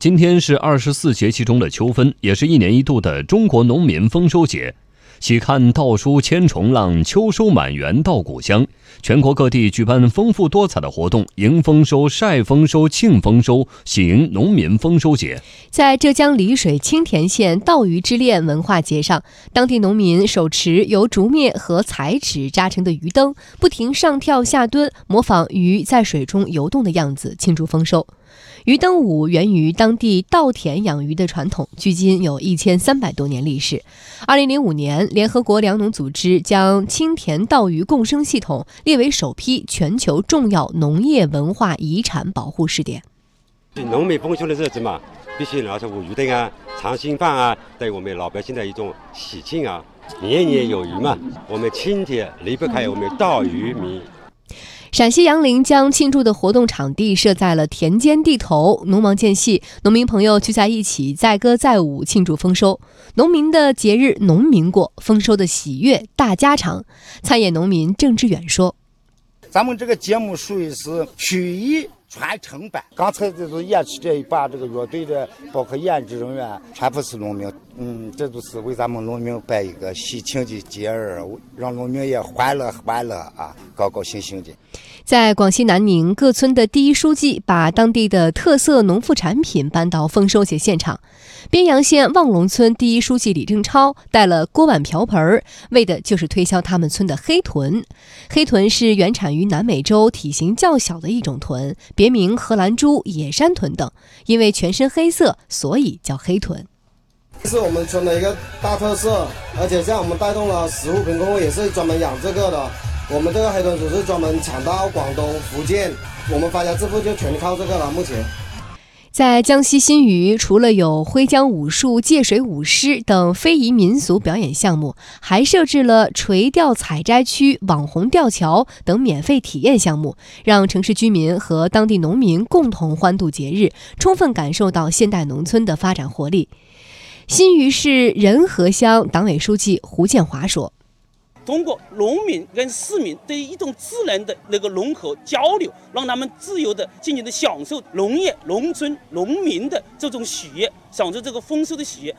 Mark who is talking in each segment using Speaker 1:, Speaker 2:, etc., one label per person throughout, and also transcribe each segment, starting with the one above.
Speaker 1: 今天是二十四节气中的秋分，也是一年一度的中国农民丰收节。喜看稻书千重浪，秋收满园稻谷香。全国各地举办丰富多彩的活动，迎丰收、晒丰收、庆丰收，喜迎农民丰收节。
Speaker 2: 在浙江丽水青田县稻鱼之恋文化节上，当地农民手持由竹篾和彩纸扎成的鱼灯，不停上跳下蹲，模仿鱼在水中游动的样子，庆祝丰收。鱼灯舞源于当地稻田养鱼的传统，距今有一千三百多年历史。二零零五年，联合国粮农组织将青田稻鱼共生系统列为首批全球重要农业文化遗产保护试点。
Speaker 3: 农民丰收的日子嘛，必须拿出舞鱼灯啊、长兴饭啊，对我们老百姓的一种喜庆啊。年年有余嘛，我们青田离不开我们稻渔民。
Speaker 2: 陕西杨凌将庆祝的活动场地设在了田间地头，农忙间隙，农民朋友聚在一起载歌载舞庆祝丰收。农民的节日，农民过，丰收的喜悦大家常。参演农民郑志远说：“
Speaker 4: 咱们这个节目属于是曲艺。”传承版，刚才就是演起这一把这个乐队的，包括演职人员，全部是农民。嗯，这都是为咱们农民办一个喜庆的节日，让农民也欢乐欢乐啊，高高兴兴的。
Speaker 2: 在广西南宁，各村的第一书记把当地的特色农副产品搬到丰收节现场。边阳县望龙村第一书记李正超带了锅碗瓢盆，为的就是推销他们村的黑豚。黑豚是原产于南美洲、体型较小的一种豚，别名荷兰猪、野山豚等。因为全身黑色，所以叫黑豚。
Speaker 5: 这是我们村的一个大特色，而且像我们带动了食物贫困户，也是专门养这个的。我们这个黑豚组是专门产到广东、福建，我们发家致富就全靠这个了。目前。
Speaker 2: 在江西新余，除了有徽江武术、借水舞狮等非遗民俗表演项目，还设置了垂钓采摘区、网红吊桥等免费体验项目，让城市居民和当地农民共同欢度节日，充分感受到现代农村的发展活力。新余市仁和乡党委书记胡建华说。
Speaker 6: 通过农民跟市民对一种自然的那个融合交流，让他们自由的、尽情的享受农业、农村、农民的这种喜悦，享受这个丰收的喜悦。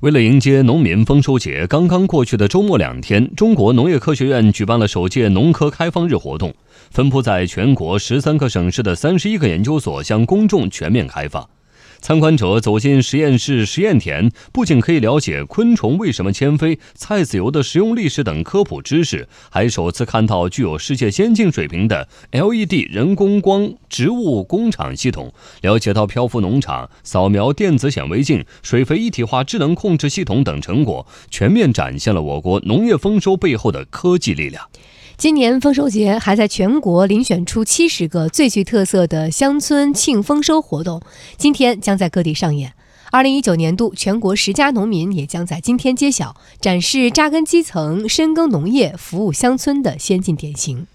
Speaker 1: 为了迎接农民丰收节，刚刚过去的周末两天，中国农业科学院举办了首届农科开放日活动，分布在全国十三个省市的三十一个研究所向公众全面开放。参观者走进实验室实验田，不仅可以了解昆虫为什么迁飞、菜籽油的食用历史等科普知识，还首次看到具有世界先进水平的 LED 人工光植物工厂系统，了解到漂浮农场、扫描电子显微镜、水肥一体化智能控制系统等成果，全面展现了我国农业丰收背后的科技力量。
Speaker 2: 今年丰收节还在全国遴选出七十个最具特色的乡村庆丰收活动，今天将在各地上演。二零一九年度全国十佳农民也将在今天揭晓，展示扎根基层、深耕农业、服务乡村的先进典型。